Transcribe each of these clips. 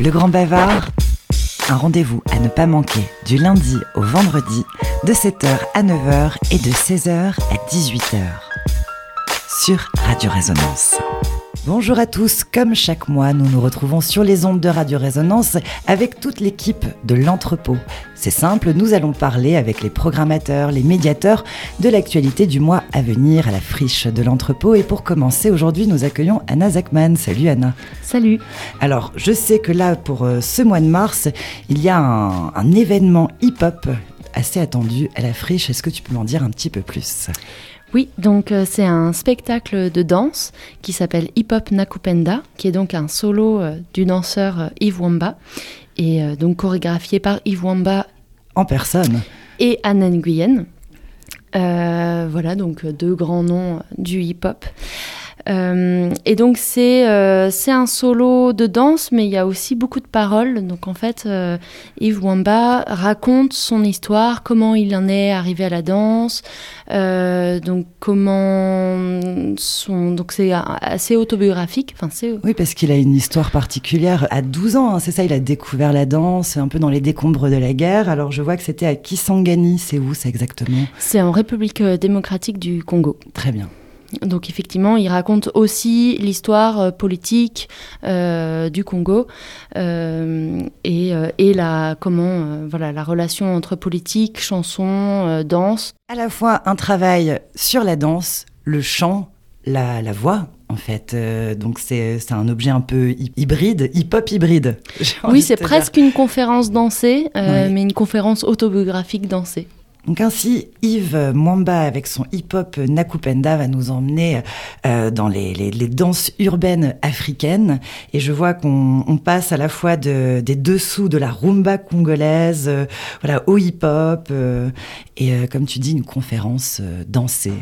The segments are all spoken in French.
Le Grand Bavard, un rendez-vous à ne pas manquer du lundi au vendredi de 7h à 9h et de 16h à 18h sur Radio Résonance. Bonjour à tous, comme chaque mois, nous nous retrouvons sur les ondes de Radio Résonance avec toute l'équipe de l'entrepôt. C'est simple, nous allons parler avec les programmateurs, les médiateurs de l'actualité du mois à venir à la friche de l'entrepôt. Et pour commencer, aujourd'hui, nous accueillons Anna Zachman. Salut Anna. Salut. Alors, je sais que là, pour euh, ce mois de mars, il y a un, un événement hip-hop assez attendu à la friche. Est-ce que tu peux m'en dire un petit peu plus? Oui, donc euh, c'est un spectacle de danse qui s'appelle Hip Hop Nakupenda, qui est donc un solo euh, du danseur euh, Yves Wamba, et donc chorégraphié par Yves Wamba En personne et Anne Nguyen. Voilà, donc deux grands noms du hip-hop. Euh, et donc c'est euh, un solo de danse, mais il y a aussi beaucoup de paroles. Donc en fait, euh, Yves Wamba raconte son histoire, comment il en est arrivé à la danse, euh, donc comment son donc c'est assez autobiographique. Enfin Oui, parce qu'il a une histoire particulière. À 12 ans, hein, c'est ça, il a découvert la danse un peu dans les décombres de la guerre. Alors je vois que c'était à Kisangani, c'est où ça exactement? C'est en République démocratique du Congo. Très bien. Donc effectivement, il raconte aussi l'histoire euh, politique euh, du Congo euh, et, et la comment euh, voilà la relation entre politique, chanson, danse. À la fois un travail sur la danse, le chant, la, la voix, en fait. Euh, donc c'est un objet un peu hy- hybride, hip-hop hybride. Oui, c'est dire. presque une conférence dansée, euh, Ouais. mais une conférence autobiographique dansée. Donc ainsi, Yves Mwamba, avec son hip-hop Nakupenda, va nous emmener euh, dans les, danses urbaines africaines. Et je vois qu'on on passe à la fois de, des dessous de la rumba congolaise, euh, voilà, au hip-hop, euh, et comme tu dis, une conférence dansée,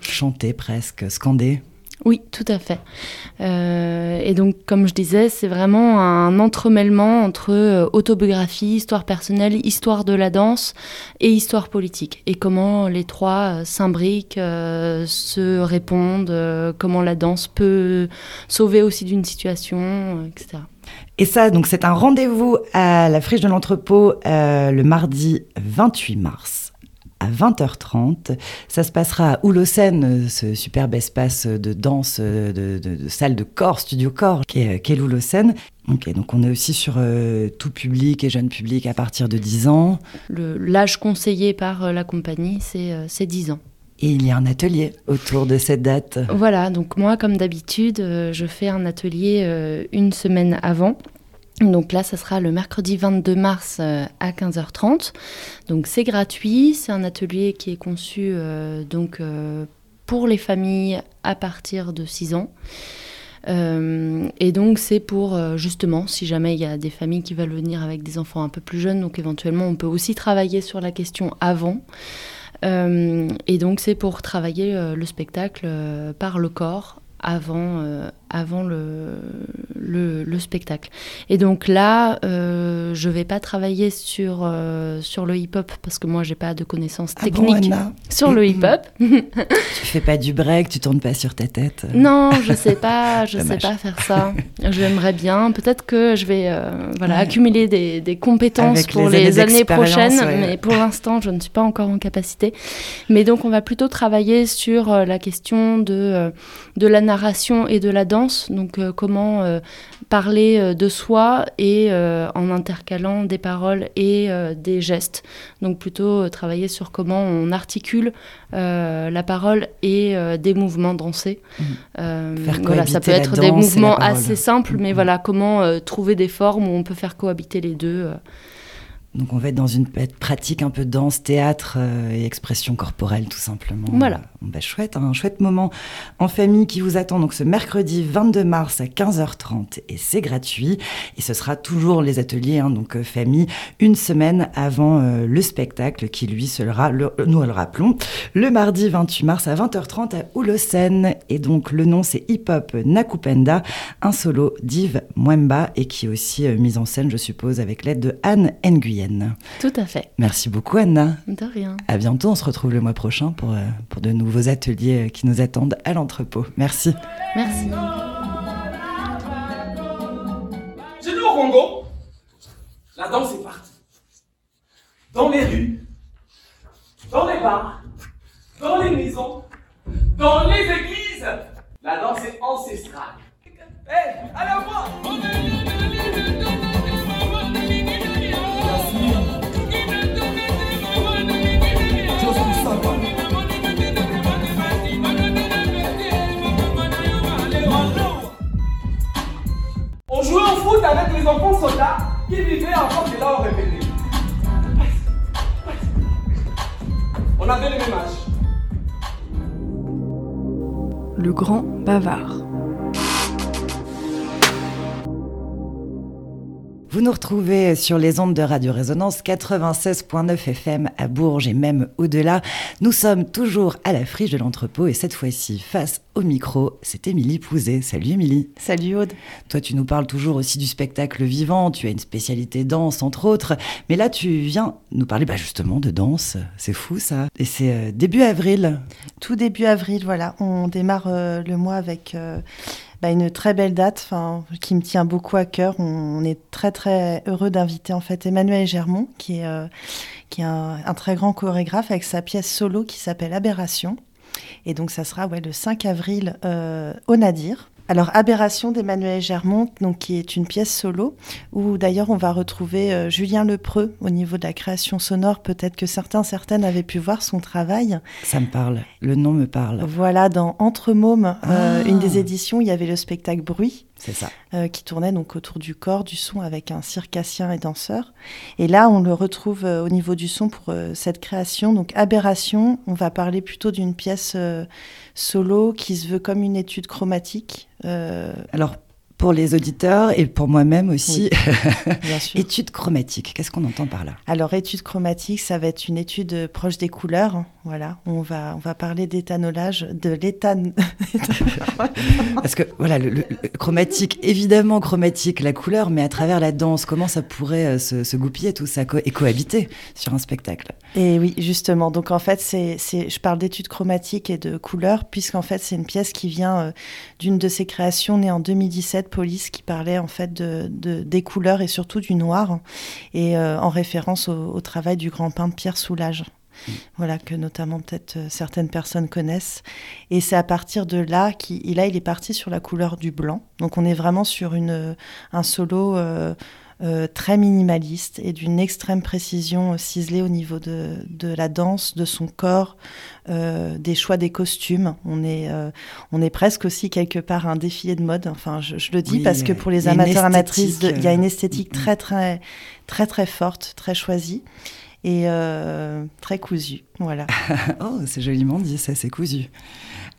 chantée presque, scandée. Oui, tout à fait. Euh, et donc, comme je disais, c'est vraiment un entremêlement entre euh, autobiographie, histoire personnelle, histoire de la danse et histoire politique. Et comment les trois euh, s'imbriquent, se répondent, comment la danse peut sauver aussi d'une situation, etc. Et ça, donc c'est un rendez-vous à la friche de l'entrepôt le mardi 28 mars à 20h30. Ça se passera à euh, ce superbe espace de danse, euh, de, de- de salle de corps, studio corps, qui est, qui est l'Oulocène. Ok, donc on est aussi sur euh, tout public et jeune public à partir de 10 ans. L'âge conseillé par euh, la compagnie, c'est euh, c'est 10 ans. Et il y a un atelier autour de cette date. Voilà, donc moi, comme d'habitude, euh, je fais un atelier euh, une semaine avant. Donc là, ça sera le mercredi 22 mars euh, à 15h30. Donc c'est gratuit, c'est un atelier qui est conçu euh, euh, pour les familles à partir de 6 ans. Et donc c'est pour justement si jamais il y a des familles qui veulent venir avec des enfants un peu plus jeunes, donc éventuellement on peut aussi travailler sur la question avant. Et donc c'est pour travailler le spectacle par le corps avant le, le, le spectacle. Et donc là, euh, je vais pas travailler sur, euh, sur le hip-hop parce que moi j'ai pas de connaissances Ah techniques sur le hip-hop. Tu fais pas du break, tu tournes pas sur ta tête. Non, je sais pas, je sais pas faire ça. J'aimerais bien. Peut-être que je vais euh, voilà, Ouais. accumuler des, des compétences Avec pour les les, années prochaines, ouais. mais pour l'instant, je ne suis pas encore en capacité. Mais donc, on va plutôt travailler sur euh, la question de, euh, de la narration et de la danse. Donc, euh, comment euh, parler euh, de soi et euh, en intercalant des paroles et euh, des gestes. Donc, plutôt travailler sur comment on articule la parole et des mouvements dansés. Faire voilà, ça peut être des mouvements assez simples, mais Mhm. voilà, comment trouver des formes où on peut faire cohabiter les deux. Donc on va être dans une pratique un peu danse, théâtre euh, et expression corporelle tout simplement. Voilà. Euh, bah, chouette, un chouette moment en famille qui vous attend donc ce mercredi 22 mars à 15h30 et c'est gratuit et ce sera toujours les ateliers hein, donc euh, famille une semaine avant euh, le spectacle qui lui sera le, nous le rappelons le mardi 28 mars à 20h30 à Oulocène et donc le nom c'est Hip Hop Nakupenda un solo d'Yves Mwemba et qui est aussi mise en scène je suppose avec l'aide de Anne Nguyen. Tout à fait. Merci beaucoup Anna. De rien. À bientôt, on se retrouve le mois prochain pour, euh, pour de nouveaux ateliers euh, qui nous attendent à l'entrepôt. Merci. Merci. C'est nous au Congo, la danse est partie. Dans les rues, dans les bars, dans les maisons, dans les églises, la danse est ancestrale. Hé, allez, moi On avec les enfants soldats qui vivaient en force de là au répété. On avait le même âge. Le grand bavard. Vous nous retrouvez sur les ondes de Radio Résonance 96.9 FM à Bourges et même au-delà. Nous sommes toujours à la friche de l'entrepôt et cette fois-ci face au micro, c'est Émilie Pouzet. Salut Émilie. Salut Aude. Toi, tu nous parles toujours aussi du spectacle vivant, tu as une spécialité danse entre autres, mais là tu viens nous parler bah, justement de danse. C'est fou ça. Et c'est euh, début avril. Tout début avril, voilà. On démarre euh, le mois avec... Euh, bah, une très belle date qui me tient beaucoup à cœur. On, est très très heureux d'inviter en fait Emmanuel Germont, qui est, euh, qui est un, très grand chorégraphe avec sa pièce solo qui s'appelle Aberration. Et donc ça sera ouais, le 5 avril euh, au Nadir. Alors, Aberration d'Emmanuel Germont, donc, qui est une pièce solo, où d'ailleurs on va retrouver euh, Julien Lepreux au niveau de la création sonore. Peut-être que certains, certaines avaient pu voir son travail. Ça me parle, le nom me parle. Voilà, dans Entre Mômes, euh, ah. une des éditions, il y avait le spectacle Bruit. C'est ça. Euh, qui tournait donc autour du corps, du son, avec un circassien et danseur. Et là, on le retrouve au niveau du son pour cette création. Donc, Aberration, on va parler plutôt d'une pièce solo qui se veut comme une étude chromatique. Euh, Alors, pour les auditeurs et pour moi-même aussi. étude chromatique, qu'est-ce qu'on entend par là? Alors, étude chromatique, ça va être une étude proche des couleurs. Voilà, on va, on va parler d'éthanolage, de l'éthan. Parce que, voilà, le, chromatique, évidemment chromatique, la couleur, mais à travers la danse, comment ça pourrait euh, se, goupiller tout ça et cohabiter sur un spectacle? Et oui, justement. Donc, en fait, c'est, je parle d'études chromatiques et de couleurs, puisqu'en fait, c'est une pièce qui vient euh, d'une de ses créations née en 2017 police qui parlait en fait de, des couleurs et surtout du noir, et euh, en référence au, travail du grand peintre Pierre Soulages. Mm. Voilà, que notamment peut-être euh, certaines personnes connaissent. Et c'est à partir de là qu'il là, il est parti sur la couleur du blanc. Donc on est vraiment sur une, un solo euh, euh, très minimaliste et d'une extrême précision ciselée au niveau de, de, la danse, de son corps, euh, des choix des costumes. On est, euh, on est presque aussi quelque part un défilé de mode. Enfin, je, le dis parce que pour les amateurs amatrices, il y a une esthétique mm, mm. très très très très forte, très choisie et très cousue. Voilà. oh, c'est joliment dit, ça, c'est cousu.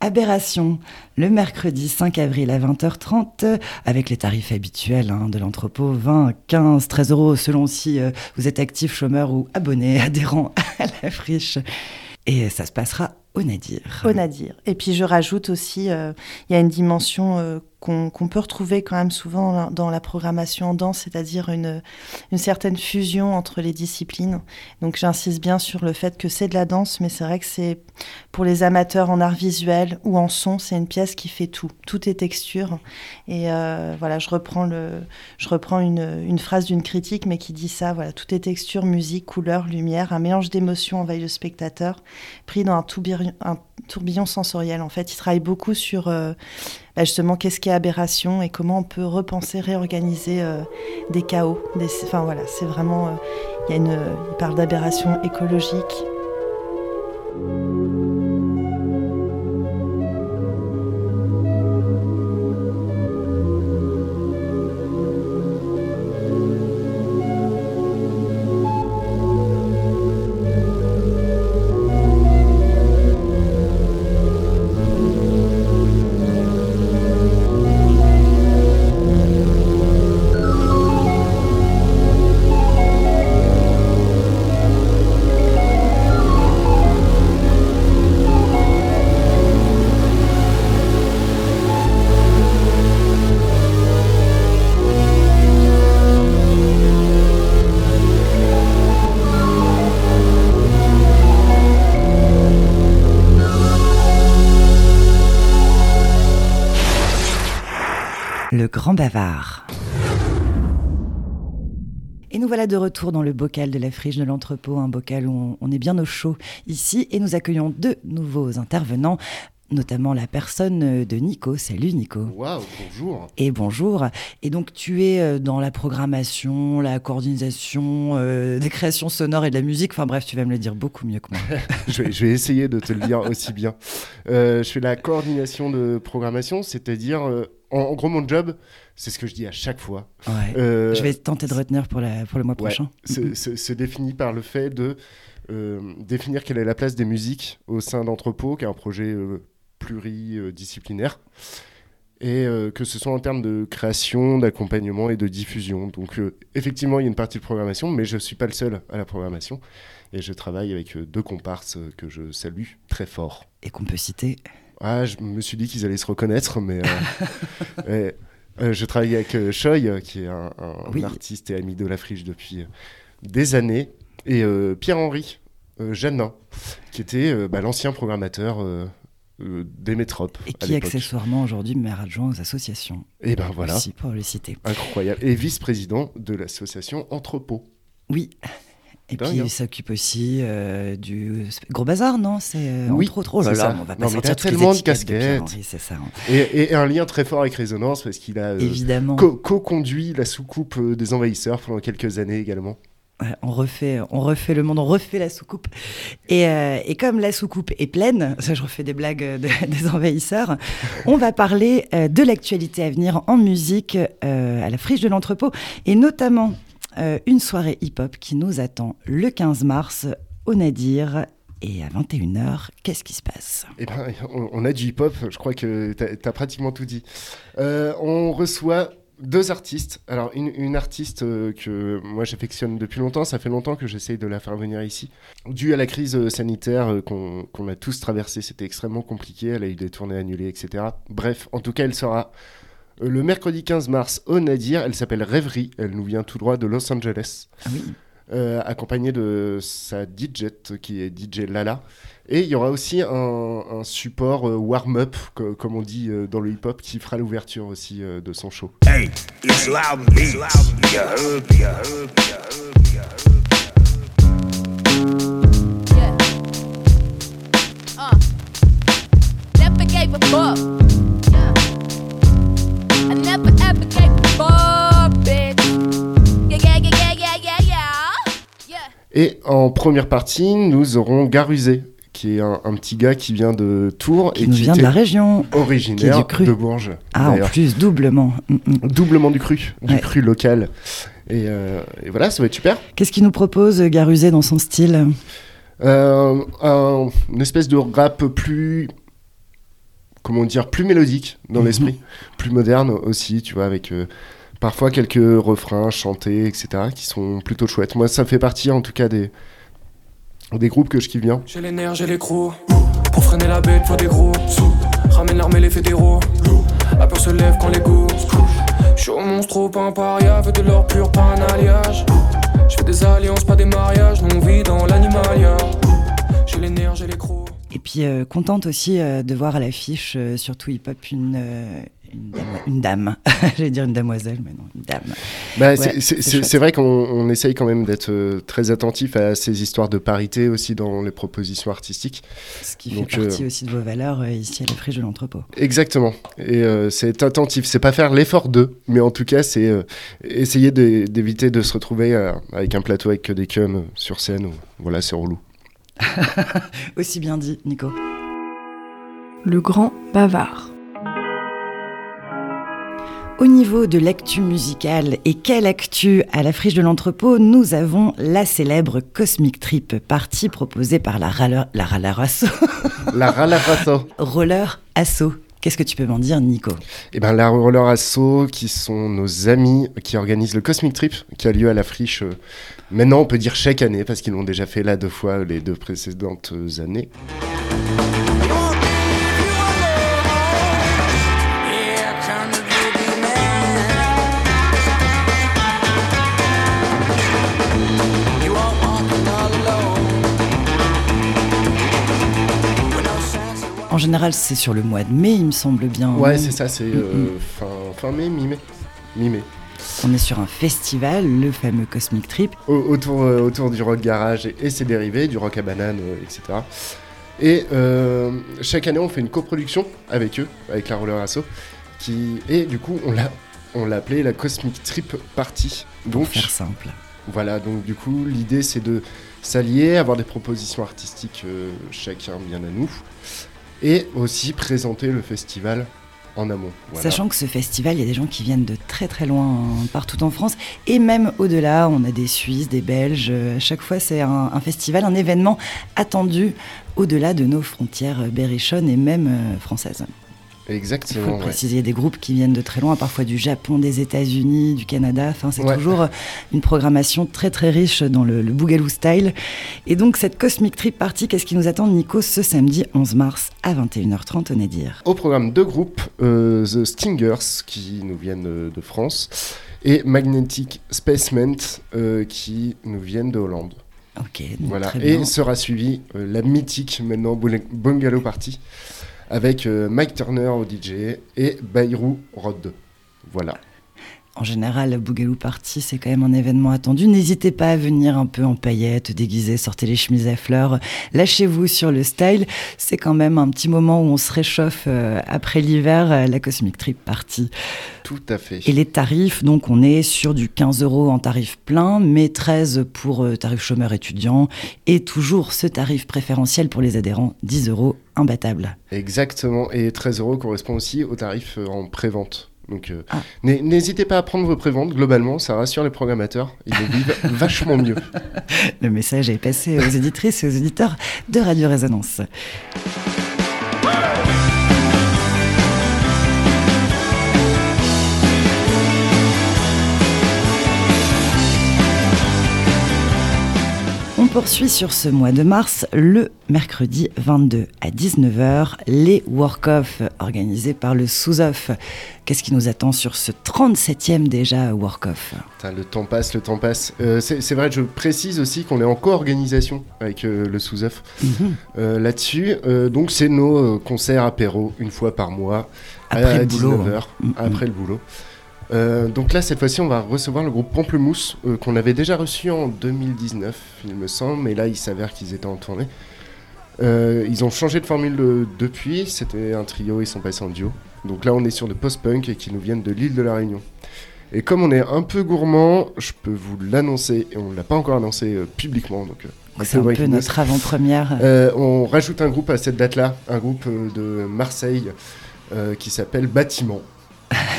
Aberration, le mercredi 5 avril à 20h30, avec les tarifs habituels hein, de l'entrepôt, 20, 15, 13 euros selon si euh, vous êtes actif, chômeur ou abonné, adhérent à la friche. Et ça se passera au Nadir. Au Nadir. Et puis je rajoute aussi, euh, il y a une dimension euh, qu'on peut retrouver quand même souvent dans la programmation en danse, c'est-à-dire une, certaine fusion entre les disciplines. Donc j'insiste bien sur le fait que c'est de la danse, mais c'est vrai que c'est pour les amateurs en art visuel ou en son, c'est une pièce qui fait tout. Tout est texture. Et euh, voilà, je reprends, le, je reprends une, une phrase d'une critique, mais qui dit ça, voilà, tout est texture, musique, couleur, lumière, un mélange d'émotions envahit le spectateur, pris dans un tourbillon, un tourbillon sensoriel. En fait, il travaille beaucoup sur... Euh, justement qu'est-ce qu'est aberration et comment on peut repenser, réorganiser euh, des chaos. Enfin voilà, c'est vraiment, euh, il il parle d'aberration écologique. Grand bavard. Et nous voilà de retour dans le bocal de la friche de l'entrepôt, un bocal où on est bien au chaud ici. Et nous accueillons deux nouveaux intervenants notamment la personne de Nico. Salut Nico. Waouh, bonjour. Et bonjour. Et donc tu es euh, dans la programmation, la coordination euh, des créations sonores et de la musique. Enfin bref, tu vas me le dire beaucoup mieux que moi. je, vais, essayer de te le dire aussi bien. Euh, je fais la coordination de programmation, c'est-à-dire, en, gros, mon job, c'est ce que je dis à chaque fois. je vais tenter de retenir pour, la, pour le mois prochain. C'est défini par le fait de définir quelle est la place des musiques au sein d'Entrepôt, qui est un projet pluridisciplinaire et euh, que ce soit en termes de création, d'accompagnement et de diffusion. Donc euh, effectivement, il y a une partie de programmation, mais je ne suis pas le seul à la programmation. Et je travaille avec euh, deux comparses que je salue très fort. Et qu'on peut citer ah, Je me suis dit qu'ils allaient se reconnaître, mais je travaille avec Choi, qui est un, artiste et ami de la friche depuis des années, et Pierre-Henri Jeannin, qui était bah, l'ancien programmateur euh, des métropes. Et qui accessoirement aujourd'hui maire adjoint aux associations. Et ben voilà. Aussi pour le citer. Incroyable. Et vice-président de l'association Entrepôt. Oui. Et puis il s'occupe aussi euh, du gros bazar, non? C'est euh, oui, entre autres. Oh là là, on va pas non, sortir tellement de casquettes. c'est ça. Et, et, un lien très fort avec Résonance parce qu'il a évidemment co-conduit la soucoupe des envahisseurs pendant quelques années également on refait, on refait le monde, on refait la soucoupe. Et, euh, comme la soucoupe est pleine, ça je refais des blagues des envahisseurs, on va parler euh, de l'actualité à venir en musique euh, à la friche de l'entrepôt, et notamment une soirée hip-hop qui nous attend le 15 mars au Nadir. Et à 21h, qu'est-ce qui se passe? Eh ben, on, a du hip-hop, je crois que tu as, pratiquement tout dit. on reçoit deux artistes. Alors, une, artiste euh, que moi j'affectionne depuis longtemps, ça fait longtemps que j'essaye de la faire venir ici. Dû à la crise euh, sanitaire euh, qu'on a tous traversée, c'était extrêmement compliqué, elle a eu des tournées annulées, etc. Bref, en tout cas, elle sera le mercredi 15 mars au Nadir. Elle s'appelle Rêverie, elle nous vient tout droit de Los Angeles. Ah oui. accompagnée de sa DJ qui est DJ Lala. Et il y aura aussi un, support euh, warm-up, comme on dit euh, dans le hip-hop, qui fera l'ouverture aussi euh, de son show. Hey, Et en première partie, nous aurons Garusé qui est un, petit gars qui vient de Tours qui et qui vient de la région, originaire de Bourges. Ah, en plus, doublement. Mm, mm. Doublement du cru, du cru local. Euh, et, voilà, ça va être super. Qu'est-ce qu'il nous propose, Garusé, dans son style? Euh, Une espèce de rap plus comment dire, plus mélodique dans mhm. l'esprit, plus moderne aussi, tu vois, avec euh, parfois quelques refrains chantés, etc., qui sont plutôt chouettes. Moi, ça fait partie en tout cas des, des groupes que je kiffe bien. J'ai les nerfs, j'ai les crocs. Pour freiner la bête, faut des gros sous. Ramène l'armée, les fédéraux. La peur se lève quand les goûts. Je suis au monstre, pas un paria, veut de l'or pur, pas un alliage. Je fais des alliances, pas des mariages, nous on vit dans l'animalia. J'ai les nerfs, j'ai les crocs. Et puis euh, contente aussi euh, de voir à l'affiche, euh, surtout hip-hop, une, une dame. J'allais dire une damoiselle, mais non, une dame. Bah, c'est vrai qu'on essaye quand même d'être euh, très attentif à ces histoires de parité aussi dans les propositions artistiques. Ce qui fait partie euh, aussi de vos valeurs euh, ici à la friche de l'entrepôt. Exactement. Et c'est attentif. C'est pas faire l'effort d'eux, mais en tout cas, c'est essayer d'éviter de se retrouver avec un plateau avec que des cums sur scène. voilà, c'est relou. aussi bien dit, Nico. Le grand bavard. Au niveau de l'actu musicale et quelle actu à la friche de l'entrepôt, nous avons la célèbre Cosmic Trip, partie proposée par la Roller, la Roller Asso. la Roller Asso. Roller Asso. Qu'est-ce que tu peux m'en dire, Nico? Eh ben, la Roller Asso, qui sont nos amis qui organisent le Cosmic Trip, qui a lieu à la friche. Euh, maintenant, on peut dire chaque année, parce qu'ils l'ont déjà fait là deux fois les deux précédentes années. Général, c'est sur le mois de mai, il me semble bien. Ouais, c'est ça, c'est euh, fin, fin mai, mi-mai. Mi-mai. On est sur un festival, le fameux Cosmic Trip. autour, autour du rock garage et, ses dérivés, du rock à banane, etc. Et chaque année, on fait une coproduction avec eux, avec la Roller Asso. Qui... Et du coup, on l'a on l'a appelé la Cosmic Trip Party. Donc, Pour faire simple. Voilà, donc du coup, l'idée c'est de s'allier, avoir des propositions artistiques euh, chacun bien à nous, et aussi présenter le festival en amont. Sachant que ce festival, il y a des gens qui viennent de très très loin, hein, partout en France, et même au-delà, on a des Suisses, des Belges. À chaque fois, c'est un, festival, un événement attendu au-delà de nos frontières berrichonnes et même euh, françaises. Exactement. Il faut préciser, des groupes qui viennent de très loin, parfois du Japon, des États-Unis, du Canada. Enfin, c'est toujours une programmation très très riche dans le, Boogaloo style. Et donc, cette Cosmic Trip Party, qu'est-ce qui nous attend, Nico, ce samedi 11 mars à 21h30 au Nédir Au programme, deux groupes euh, The Stingers, qui nous viennent euh, de France, et Magnetic Spacement, euh, qui nous viennent de Hollande. Ok, voilà. Très bien. Et sera suivi la mythique maintenant Bungalow Party avec euh, Mike Turner au DJ et Bayrou Rod. Voilà. En général, la Boogaloo Party, c'est quand même un événement attendu. N'hésitez pas à venir un peu en paillettes, déguisé, sortez les chemises à fleurs, lâchez-vous sur le style. C'est quand même un petit moment où on se réchauffe euh, après l'hiver, euh, la Cosmic Trip Party. Tout à fait. Et les tarifs, donc on est sur du 15 euros en tarif plein, mais 13 pour tarif chômeur étudiant, et toujours ce tarif préférentiel pour les adhérents, 10 euros imbattable. Exactement, et 13 euros correspond aussi au tarif euh, en pré-vente. Donc euh, ah. n'hésitez pas à prendre vos préventes, globalement, ça rassure les programmateurs, ils vivent vachement mieux. Le message est passé aux éditrices et aux éditeurs de Radio Résonance. Poursuit sur ce mois de mars, le mercredi 22 à 19h, les work-off organisés par le sous-off. Qu'est-ce qui nous attend sur ce 37e déjà work-off? Le temps passe, le temps passe. Euh, c'est vrai, je précise aussi qu'on est en co-organisation avec euh, le sous-off mhm. euh, là-dessus. donc c'est nos concerts apéro une fois par mois après à 19h, hein. mhm. après le boulot. Euh, donc là, cette fois-ci, on va recevoir le groupe Pamplemousse, euh, qu'on avait déjà reçu en 2019, il me semble, mais là, il s'avère qu'ils étaient en tournée. Euh, ils ont changé de formule depuis, c'était un trio, ils sont passés en duo. Donc là, on est sur le post-punk et qui nous viennent de l'île de la Réunion. Et comme on est un peu gourmand, je peux vous l'annoncer, et on ne l'a pas encore annoncé publiquement, donc c'est un peu notre avant-première. on rajoute un groupe à cette date-là, un groupe de Marseille qui s'appelle Bâtiment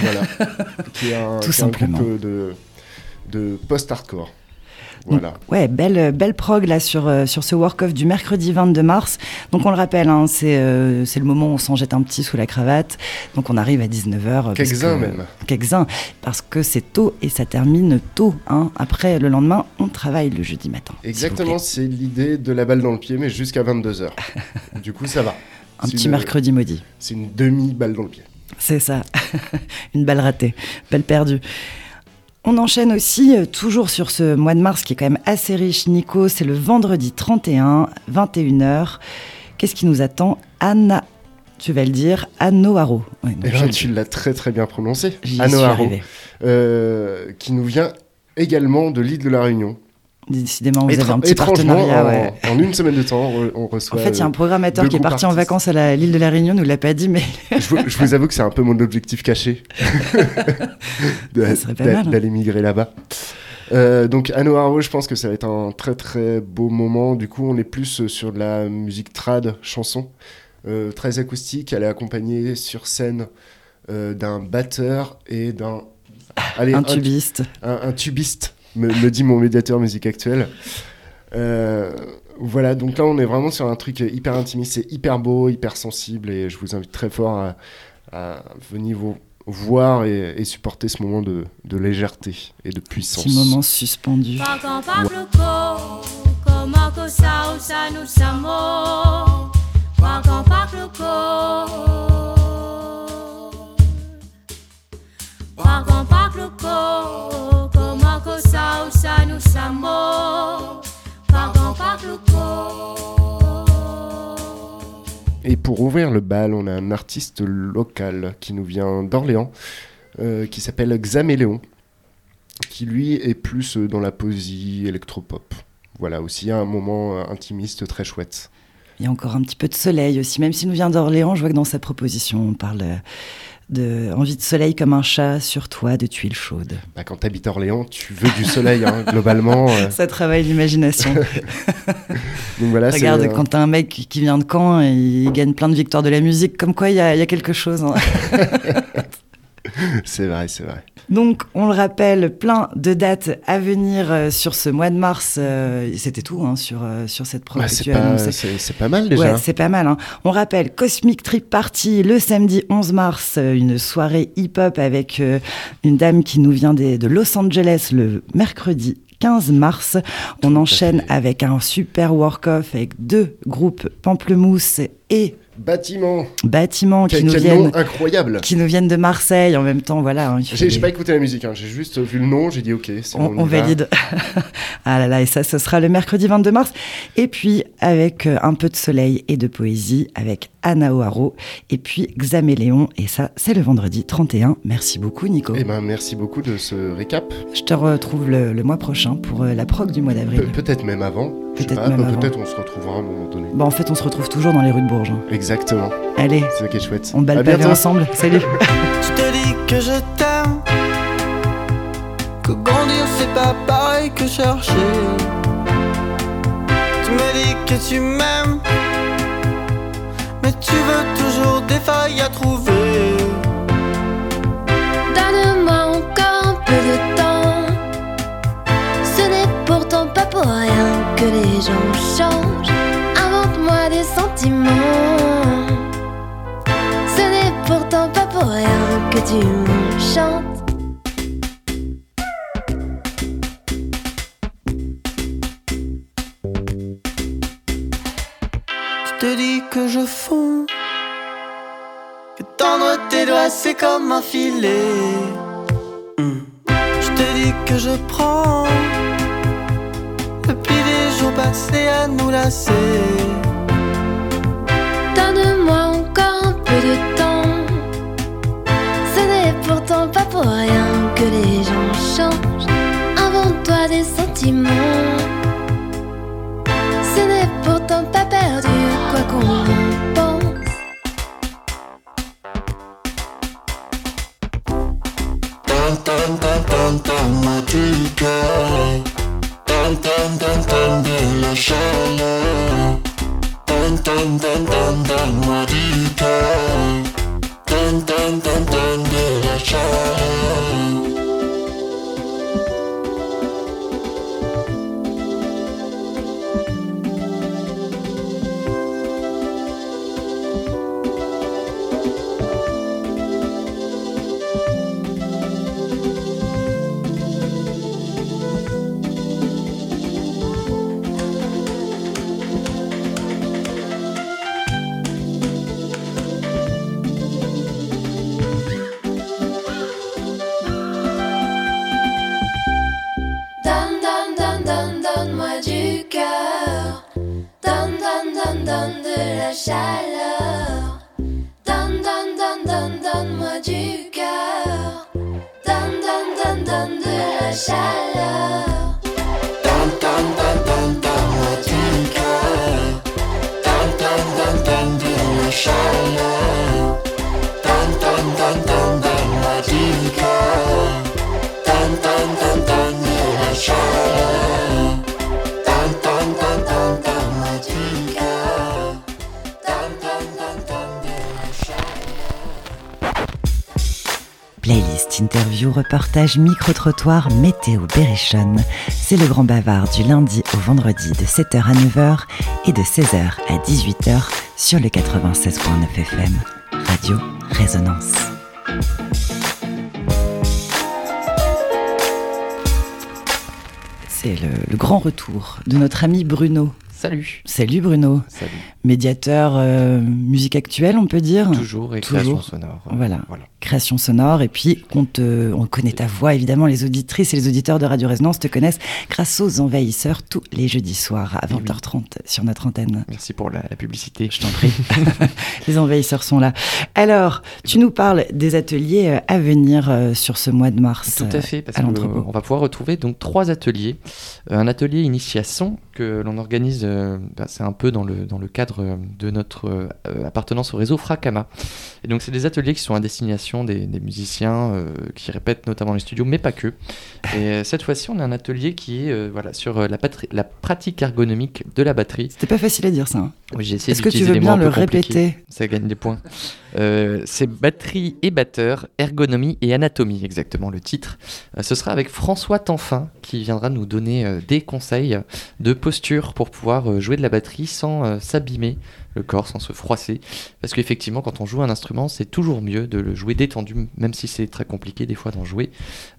voilà. qui est un, Tout simplement. groupe de, de post-hardcore. Voilà. ouais, belle, belle prog là sur, euh, sur ce work-off du mercredi 22 mars. Donc on le rappelle, hein, euh, c'est le moment où on s'en jette un petit sous la cravate. Donc on arrive à 19h. Quelques-uns même. Quelques-uns, parce que c'est tôt et ça termine tôt. Hein. Après, le lendemain, on travaille le jeudi matin. Exactement, c'est l'idée de la balle dans le pied, mais jusqu'à 22h. du coup, ça va. Un petit mercredi maudit. C'est une demi-balle dans le pied. C'est ça, une balle ratée, balle perdue. On enchaîne aussi, euh, toujours sur ce mois de mars qui est quand même assez riche, Nico, c'est le vendredi 31, 21h. Qu'est-ce qui nous attend? Anna, tu vas le dire, Anoharo. Ouais, eh ben, tu l'as très très bien prononcé. Anoharo. Euh, qui nous vient également de l'île de la Réunion. Décidément, vous avez un petit partenariat. En, une semaine de temps, on reçoit. En fait, il y a un programmateur qui est parti en vacances à l'île de la Réunion, nous l'a pas dit, mais. je, vous, avoue que c'est un peu mon objectif caché d'aller migrer là-bas. Euh, donc Anoharo, je pense que ça va être un très très beau moment. Du coup, on est plus sur de la musique trad, chanson, euh, très acoustique. Elle est accompagnée sur scène euh, d'un batteur et d'un un tubiste. un, tubiste me, dit mon médiateur musique actuelle. Euh, voilà, donc là on est vraiment sur un truc hyper intimiste, c'est hyper beau, hyper sensible et je vous invite très fort à, venir vous voir et, supporter ce moment de, légèreté et de puissance. Petit moment suspendu. Et pour ouvrir le bal, on a un artiste local qui nous vient d'Orléans, euh, qui s'appelle Xaméléon. qui lui est plus dans la poésie électropop. Voilà, aussi un moment intimiste très chouette. Il y a encore un petit peu de soleil aussi, même s'il nous vient d'Orléans, je vois que dans sa proposition, on parle de envie de soleil comme un chat sur toi, de tuiles chaudes. Bah, quand tu habites Orléans, tu veux du soleil, hein, globalement. Euh. Ça travaille l'imagination. Donc voilà, Regarde, euh, quand t'as un mec qui vient de Caen et il gagne plein de victoires de la musique, comme quoi il y, a quelque chose. Hein. c'est vrai, c'est vrai. Donc, on le rappelle, plein de dates à venir euh, sur ce mois de mars. Euh, c'était tout hein, sur, euh, sur cette bah, c'est, pas, mal déjà. Ouais, c'est pas mal. Hein. On rappelle Cosmic Trip Party le samedi 11 mars, une soirée hip-hop avec une dame qui nous vient de Los Angeles le mercredi 15 mars. On enchaîne avec un super work-off avec deux groupes Pamplemousse et Bâtiments. Bâtiments qui nous viennent. incroyable. Qui nous viennent de Marseille en même temps, voilà. Hein, j'ai pas écouté la musique, hein, j'ai juste vu le nom, j'ai dit ok, c'est on, on valide. ah là là, et ça, ce sera le mercredi 22 mars. Et puis, avec euh, un peu de soleil et de poésie, avec Anna O'Haro et puis Xaméléon. Et ça, c'est le vendredi 31. Merci beaucoup, Nico. Eh ben, merci beaucoup de ce récap. Je te retrouve le, mois prochain pour euh, la prog du mois d'avril. peut-être même avant. Peut-être même avant. Peut-être on se retrouvera à un moment donné. Bah, en fait, on se retrouve toujours dans les rues de Bourges. Hein. Exactement. Allez. C'est ça qui est chouette. On balle pavé ensemble. Salut. je te dis que je t'aime. Que grandir, c'est pas pareil que chercher. Tu me dis que tu m'aimes. Mais tu veux toujours des failles à trouver. Donne-moi encore un peu de temps. Ce n'est pourtant pas pour rien que les gens changent. Invente-moi des sentiments. Ce n'est pourtant pas pour rien que tu chantes. te dis que je fonds. Que tendre tes doigts, c'est comme un filet. Hmm. Je te dis que je prends. Depuis des jours passés à nous lasser. Donne-moi encore un peu de temps. Ce n'est pourtant pas pour rien que les gens changent. Invente-toi des sentiments. Ce n'est pourtant pas perdu quoi qu'on pense. Tan tan tan tan tan. Tan tan de la chaleur. Tan tan tan tan tan marica. Tan tan tan tan de la chaleur. Interview, reportage, micro-trottoir, météo, berrichonne. C'est le grand bavard du lundi au vendredi de 7h à 9h et de 16h à 18h sur le 96.9 FM. Radio Résonance. C'est le, grand retour de notre ami Bruno Salut. Salut Bruno. Salut. Médiateur euh, musique actuelle, on peut dire. Toujours et création sonore. Voilà. Création sonore. Et puis, on, te, on connaît ta voix, évidemment. Les auditrices et les auditeurs de Radio Résonance te connaissent grâce aux envahisseurs tous les jeudis soirs à 20h30 sur notre antenne. Merci pour la, la publicité. Je t'en prie. les envahisseurs sont là. Alors, tu nous parles des ateliers euh, à venir euh, sur ce mois de mars. Tout à fait, parce à qu'on va pouvoir retrouver donc trois ateliers. Euh, un atelier initiation que l'on organise, euh, bah, c'est un peu dans le, dans le cadre euh, de notre euh, appartenance au réseau Fracama. Et donc, c'est des ateliers qui sont à destination des, des musiciens euh, qui répètent notamment les studios, mais pas que. Et cette fois-ci, on a un atelier qui est voilà, sur la, pratique ergonomique de la batterie. C'était pas facile à dire ça. hein. Oui, j'ai essayé Est-ce que tu veux bien le répéter? Ça gagne des points. C'est batterie et batteur, ergonomie et anatomie, exactement le titre. Ce sera avec François Tanfin qui viendra nous donner des conseils de posture pour pouvoir euh, jouer de la batterie sans euh, s'abîmer le corps, sans se froisser. Parce qu'effectivement, quand on joue un instrument, c'est toujours mieux de le jouer détendu, même si c'est très compliqué des fois d'en jouer.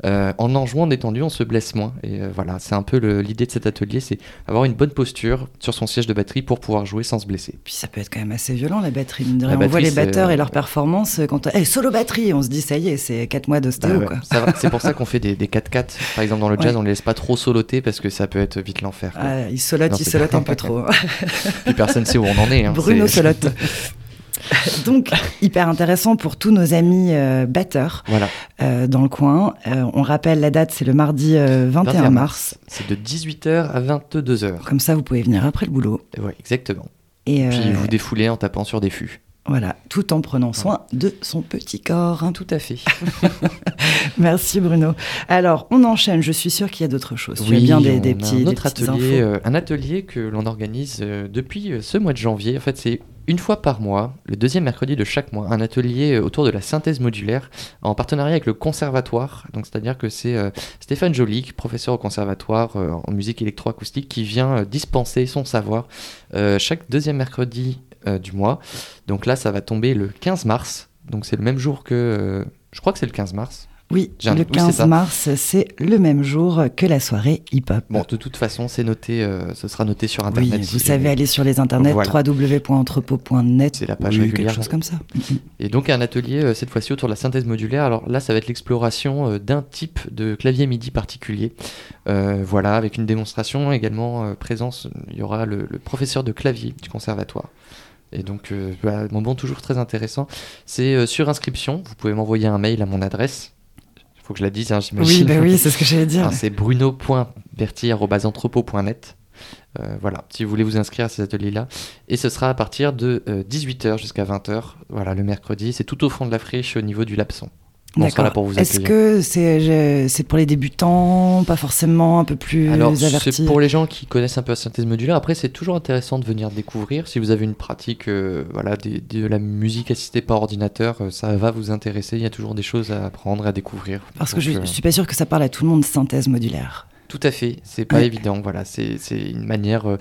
Euh, en en jouant détendu, on se blesse moins. Et euh, voilà, c'est un peu l'idée de cet atelier, c'est avoir une bonne posture sur son siège de batterie pour pouvoir jouer sans se blesser. Puis ça peut être quand même assez violent la batterie. La on voit les batteurs et leurs performances euh, quand hey, solo batterie, on se dit ça y est, c'est 4 mois d'ostéo Bah ouais. C'est pour ça qu'on fait des, des 4x4. Par exemple, dans le jazz, Ouais. on les laisse pas trop soloter parce que ça peut être vite l'enfer. Ah, il solote, Non, il c'est- solote un peu trop. Puis personne sait où on en est. hein. Bruno solote. Donc, hyper intéressant pour tous nos amis euh, batteurs Voilà. euh, dans le coin. Euh, on rappelle la date, c'est le mardi euh, 21, mars. C'est de 18h à 22h. Comme ça, vous pouvez venir après le boulot. Ouais, exactement. Et Puis vous défoulez en tapant sur des fûts. Voilà, tout en prenant soin de son petit corps. hein. Tout à fait. Merci Bruno. Alors, on enchaîne. Je suis sûre qu'il y a d'autres choses. tu as bien des, des petits, un des atelier, infos. euh, un atelier que l'on organise euh, depuis euh, ce mois de janvier. En fait, c'est une fois par mois, le deuxième mercredi de chaque mois, un atelier autour de la synthèse modulaire en partenariat avec le conservatoire. Donc, c'est-à-dire que c'est euh, Stéphane Joly, professeur au conservatoire euh, en musique électroacoustique, qui vient euh, dispenser son savoir chaque deuxième mercredi euh, du mois. Donc là, ça va tomber le 15 mars. Donc c'est le même jour que... euh, je crois que c'est le 15 mars. Oui, un- le oui, c'est 15 ça. mars, c'est le même jour que la soirée hip-hop. Bon, de toute façon, c'est noté, euh, ce sera noté sur oui, Internet. vous si savez aller sur les internets Voilà. www.entrepôt.net. C'est la page Oui, régulière. quelque chose comme ça. Et donc un atelier euh, cette fois-ci autour de la synthèse modulaire. Alors là, ça va être l'exploration euh, d'un type de clavier MIDI particulier. Voilà, avec une démonstration également présence. Il y aura le, le professeur de clavier du conservatoire. Et donc, euh, bah, moment toujours très intéressant. C'est euh, sur inscription. Vous pouvez m'envoyer un mail à mon adresse. Il faut que je la dise, hein, Oui, j'imagine. bah oui, c'est ce que j'allais dire. C'est bruno.berti.entrepôt.net. Euh, voilà, si vous voulez vous inscrire à ces ateliers-là. Et ce sera à partir de 18h jusqu'à 20h, voilà, le mercredi. C'est tout au fond de la friche au niveau du Lapson. On sera là pour vous Est-ce que c'est pour les débutants, pas forcément un peu plus Alors, avertis c'est pour les gens qui connaissent un peu la synthèse modulaire. Après, c'est toujours intéressant de venir découvrir. Si vous avez une pratique, euh, voilà, de la musique assistée par ordinateur, euh, ça va vous intéresser. Il y a toujours des choses à apprendre, à découvrir. Parce que je, euh, je suis pas sûre que ça parle à tout le monde synthèse modulaire. Tout à fait, c'est pas Ouais. évident. Voilà, c'est une manière euh,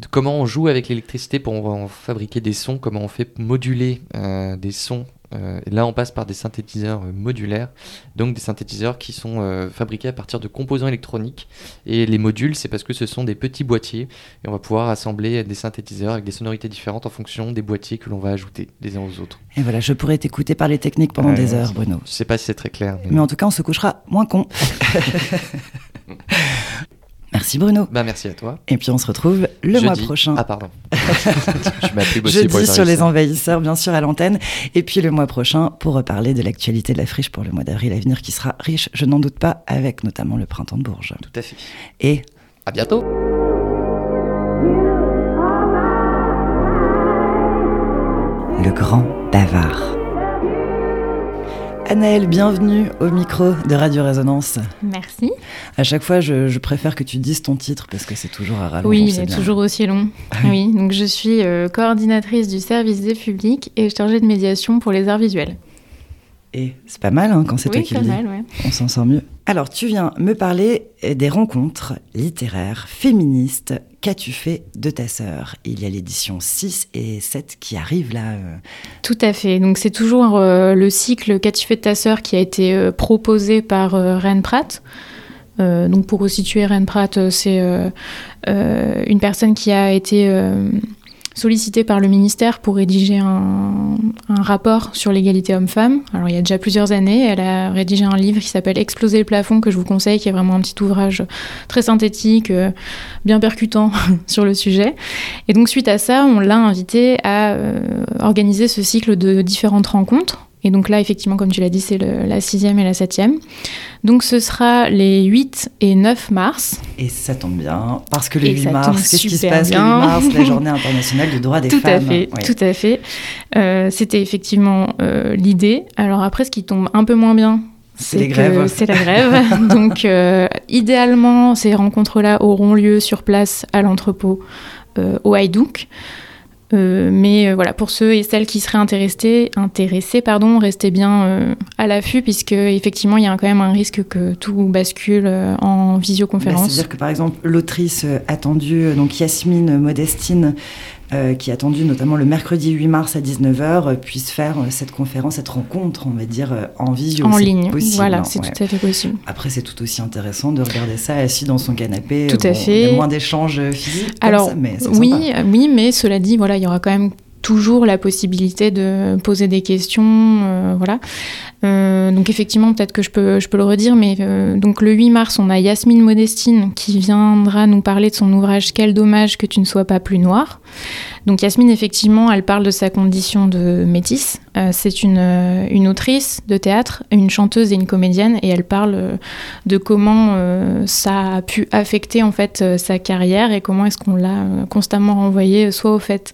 de comment on joue avec l'électricité pour en fabriquer des sons, comment on fait moduler euh, des sons. Euh, et là, on passe par des synthétiseurs euh, modulaires, donc des synthétiseurs qui sont euh, fabriqués à partir de composants électroniques. Et les modules, c'est parce que ce sont des petits boîtiers et on va pouvoir assembler des synthétiseurs avec des sonorités différentes en fonction des boîtiers que l'on va ajouter les uns aux autres. Et voilà, je pourrais t'écouter parler technique pendant des heures, Bruno. Je sais pas si c'est très clair. mais- Mais en tout cas, on se couchera moins con. Merci Bruno. Bah, merci à toi. Et puis on se retrouve le mois prochain. Ah, pardon. je pour Jeudi sur les envahisseurs. envahisseurs, bien sûr, à l'antenne. Et puis le mois prochain, pour reparler de l'actualité de la friche pour le mois d'avril à venir, qui sera riche, je n'en doute pas, avec notamment le printemps de Bourges. Tout à fait. Et À bientôt. le grand bavard. Anaëlle, bienvenue au micro de Radio Résonance. Merci. À chaque fois, je, je préfère que tu dises ton titre parce que c'est toujours à rallonge. oui, on il sait est bien. toujours aussi long. oui, donc je suis euh, coordinatrice du service des publics et chargée de médiation pour les arts visuels. Et c'est pas mal hein, quand c'est oui, toi qui pas le dis. mal, ouais. On s'en sort mieux. Alors, tu viens me parler des rencontres littéraires féministes. Qu'as-tu fait de ta sœur? Il y a l'édition 6 et 7 qui arrivent là. euh. Tout à fait. Donc c'est toujours euh, le cycle Qu'as-tu fait de ta sœur? qui a été euh, proposé par euh, Rennes Pratt. Euh, donc pour resituer Ren Pratt, euh, c'est euh, euh, une personne qui a été sollicitée par le ministère pour rédiger un, un rapport sur l'égalité homme-femme. Alors il y a déjà plusieurs années, elle a rédigé un livre qui s'appelle Exploser le plafond que je vous conseille, qui est vraiment un petit ouvrage très synthétique, euh, bien percutant sur le sujet. Et donc suite à ça, on l'a invitée à euh, organiser ce cycle de différentes rencontres. Et donc là, effectivement, comme tu l'as dit, c'est la sixième et la septième. Donc ce sera les 8 et 9 mars. Et ça tombe bien, parce que le Et 8 ça mars, qu'est-ce qui se passe le 8 bien. mars, la journée internationale du droit des tout femmes à fait, Oui. tout à fait. Euh, C'était effectivement euh, l'idée. Alors après, ce qui tombe un peu moins bien, C'est les que grèves. C'est la grève. Donc, euh, idéalement, ces rencontres-là auront lieu sur place à l'entrepôt euh, au Haïdouk. Euh, mais euh, voilà, pour ceux et celles qui seraient intéressés, intéressés pardon, restez bien euh, à l'affût, puisque effectivement, il y a quand même un risque que tout bascule en Bah, visioconférence. C'est-à-dire que par exemple, l'autrice attendue, donc Yasmine Modestine, euh, qui est attendue notamment le mercredi 8 mars à 19h, euh, puisse faire euh, cette conférence, cette rencontre, on va dire, en visio. en C'est ligne, possible, voilà, hein, c'est ouais. tout à fait possible. Après, c'est tout aussi intéressant de regarder ça assis dans son canapé. Tout à Bon, fait. Il y a moins d'échanges physiques, comme Alors, ça, mais c'est oui, sympa. oui, mais cela dit, voilà, il y aura quand même toujours la possibilité de poser des questions, euh, voilà. Euh, donc effectivement, peut-être que je peux, le redire, mais euh, donc le 8 mars, on a Yasmine Modestine qui viendra nous parler de son ouvrage Quel dommage que tu ne sois pas plus noir. Donc Yasmine, effectivement, elle parle de sa condition de métisse. Euh, c'est une, euh, une autrice de théâtre, une chanteuse et une comédienne, et elle parle euh, de comment euh, ça a pu affecter en fait euh, sa carrière et comment est-ce qu'on l'a constamment renvoyée soit au fait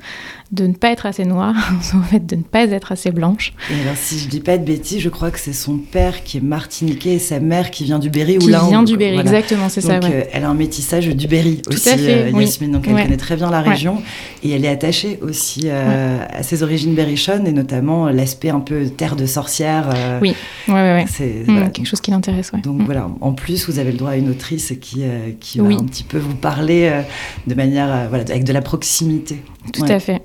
de ne pas être assez noire, soit au fait de ne pas être assez blanche. Et alors, si je dis pas de bêtises, je crois que c'est son père qui est martiniquais et sa mère qui vient du Berry. Qui ou l'un vient ou- du Berry, voilà. exactement, c'est ça, ouais. elle a un métissage du Berry Tout aussi, euh, oui. Yasmine. Donc, elle Ouais. connaît très bien la Ouais. région et elle est attachée aussi euh, à ses origines berrichonnes et notamment l'aspect un peu terre de sorcière. euh, Oui, ouais, ouais, ouais. C'est Mm, voilà. quelque chose qui l'intéresse. Donc Mm. voilà, en plus, vous avez le droit à une autrice qui, euh, qui Oui. va un petit peu vous parler euh, de manière, euh, voilà, avec de la proximité. Tout à fait.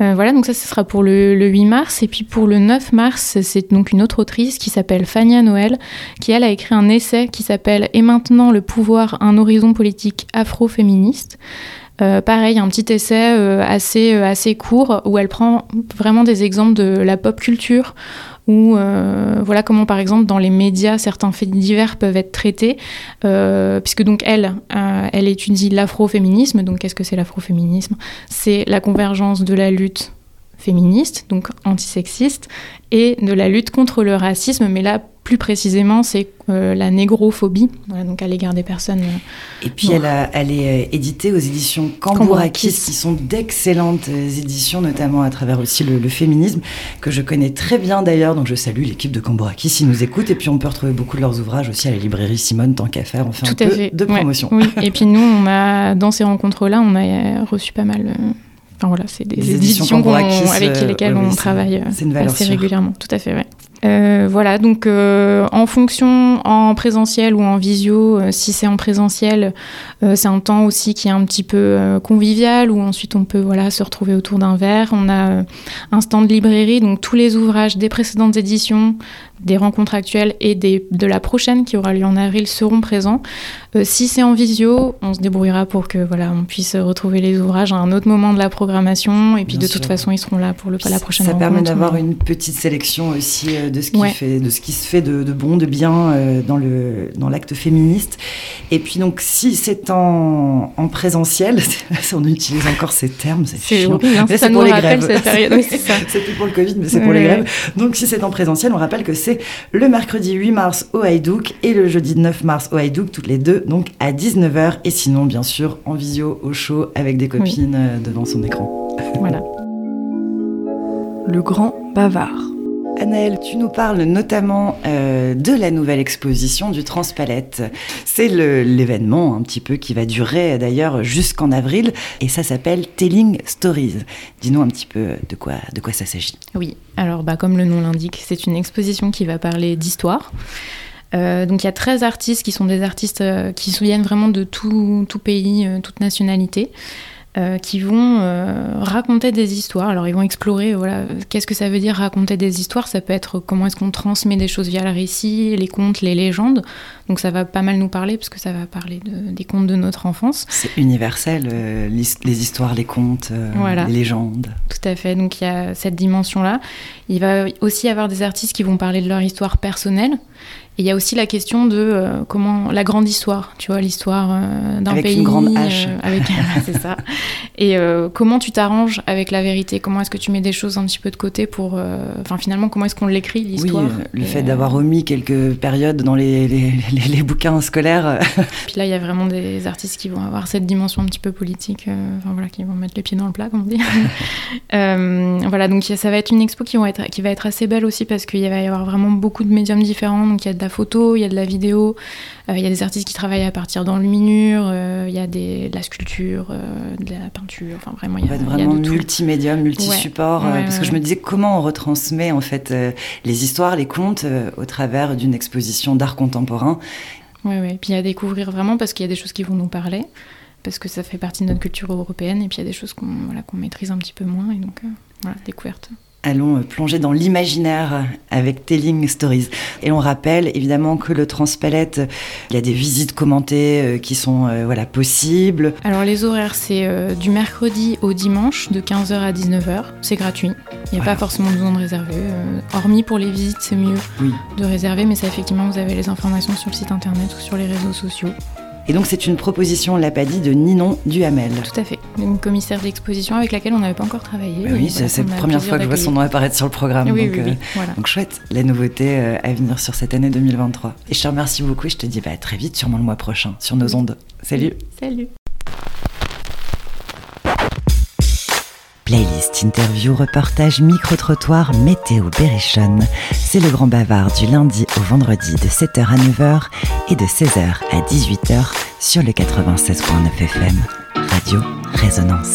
Euh, voilà, donc ça, ce sera pour le, le 8 mars. Et puis pour le 9 mars, c'est donc une autre autrice qui s'appelle Fania Noël, qui elle a écrit un essai qui s'appelle Et maintenant le pouvoir, un horizon politique afro-féministe. Euh, pareil, un petit essai euh, assez, euh, assez court où elle prend vraiment des exemples de la pop culture, où voilà comment par exemple dans les médias certains faits divers peuvent être traités, puisque donc elle, elle étudie l'afroféminisme. Donc qu'est-ce que c'est l'afroféminisme? C'est la convergence de la lutte féministe, donc antisexiste, et de la lutte contre le racisme, mais là plus précisément c'est euh, la négrophobie, voilà, donc à l'égard des personnes. euh, Et puis elle, a- elle est euh, éditée aux éditions Cambourakis, qui sont d'excellentes éditions, notamment à travers aussi le, le féminisme, que je connais très bien d'ailleurs. Donc je salue l'équipe de Cambourakis s'ils nous écoutent. Et puis on peut retrouver beaucoup de leurs ouvrages aussi à la librairie Simone, tant qu'à faire. On fait Tout un peu fait. de Ouais, promotion. oui, et puis nous, on a, dans ces rencontres-là, on a reçu pas mal. euh, Enfin voilà, c'est des éditions, avec euh, lesquelles on travaille euh, assez sûre. régulièrement. Tout à fait, ouais. Euh, voilà, donc euh, en fonction, en présentiel ou en visio, euh, si c'est en présentiel, c'est un temps aussi qui est un petit peu convivial, où ensuite on peut voilà, se retrouver autour d'un verre. On a un stand de librairie, donc tous les ouvrages des précédentes éditions, des rencontres actuelles et des, de la prochaine qui aura lieu en avril seront présents. Euh, si c'est en visio, on se débrouillera pour que voilà, on puisse retrouver les ouvrages à un autre moment de la programmation, et puis Bien de toute façon, ils seront là pour le, la prochaine Ça permet d'avoir une petite sélection aussi euh, de ce qui, Ouais. fait, de ce qui se fait de, de bon, de bien euh, dans le dans l'acte féministe. Et puis donc si c'est en, en présentiel, on utilise encore ces termes, c'est chiant. hein, c'est nous pour les rappelle grèves. cette période, c'est plus pour le Covid, mais c'est pour les grèves. Donc si c'est en présentiel, on rappelle que c'est le mercredi 8 mars au Haïdouk et le jeudi 9 mars au Haïdouk, toutes les deux, donc à 19h. Et sinon, bien sûr, en visio, au chaud, avec des copines euh, devant son écran. Voilà. Le grand bavard. Tu nous parles notamment euh, de la nouvelle exposition du Transpalette. C'est l'événement un petit peu qui va durer d'ailleurs jusqu'en avril et ça s'appelle Telling Stories. Dis-nous un petit peu de quoi, de quoi ça s'agit. Oui, alors bah, comme le nom l'indique, c'est une exposition qui va parler d'histoire. Euh, donc il y a 13 artistes qui sont des artistes euh, qui viennent vraiment de tout, tout pays, euh, toute nationalité. Euh, qui vont euh, raconter des histoires. Alors ils vont explorer, voilà, qu'est-ce que ça veut dire raconter des histoires Ça peut être comment est-ce qu'on transmet des choses via le récit, les contes, les légendes. Donc ça va pas mal nous parler parce que ça va parler de- des contes de notre enfance. C'est universel, euh, les histoires, les contes, Voilà. les légendes. Tout à fait. Donc il y a cette dimension-là. Il va aussi y avoir des artistes qui vont parler de leur histoire personnelle. Et il y a aussi la question de euh, comment la grande histoire, tu vois, l'histoire euh, d'un Avec pays une grande hache. euh, avec c'est ça. Et comment tu t'arranges avec la vérité? Comment est-ce que tu mets des choses un petit peu de côté pour, enfin finalement, comment est-ce qu'on l'écrit Oui, l'histoire? euh, le Et, fait d'avoir omis quelques périodes dans les, les, les- les bouquins scolaires. Puis là, il y a vraiment des artistes qui vont avoir cette dimension un petit peu politique, enfin voilà, qui vont mettre les pieds dans le plat, comme on dit. Voilà, donc ça va être une expo qui, vont être, qui va être assez belle aussi parce qu'il va y avoir vraiment beaucoup de médiums différents. Donc il y a de la photo, il y a de la vidéo, euh, il y a des artistes qui travaillent à partir d'enluminure, euh, il y a des, de la sculpture, euh, de la peinture, enfin vraiment, il y a, va être il y a vraiment de tout. multimédium, multi-support. Ouais, ouais, parce que je me disais comment on retransmet en fait les histoires, les contes au travers d'une exposition d'art contemporain? Ouais, ouais. Puis à découvrir vraiment parce qu'il y a des choses qui vont nous parler, parce que ça fait partie de notre culture européenne, et puis il y a des choses qu'on voilà, qu'on maîtrise un petit peu moins, et donc euh, voilà, découverte. Allons euh, plonger dans l'imaginaire avec Telling Stories. Et on rappelle évidemment que le Transpalette, il y a des visites commentées euh, qui sont euh, voilà, possibles. Alors les horaires, c'est euh, du mercredi au dimanche de 15h à 19h. C'est gratuit. Il n'y a Voilà. pas forcément besoin de réserver. euh, hormis pour les visites, c'est mieux Oui. de réserver, mais ça effectivement, vous avez les informations sur le site internet ou sur les réseaux sociaux. Et donc c'est une proposition, on l'a pas dit, de Ninon Duhamel. Tout à fait. Une commissaire d'exposition avec laquelle on n'avait pas encore travaillé. Bah oui, c'est la première fois que je vois son nom apparaître sur le programme. Oui, donc, oui, oui, euh, voilà. donc chouette, la nouveauté euh, à venir sur cette année 2023. Et je te remercie beaucoup et je te dis bah, à très vite, sûrement le mois prochain, sur nos ondes. Salut Salut. Playlist, interview, reportage, micro-trottoir, météo, berrichonne. C'est le grand bavard du lundi au vendredi de 7h à 9h et de 16h à 18h sur le 96.9 FM. Radio Résonance.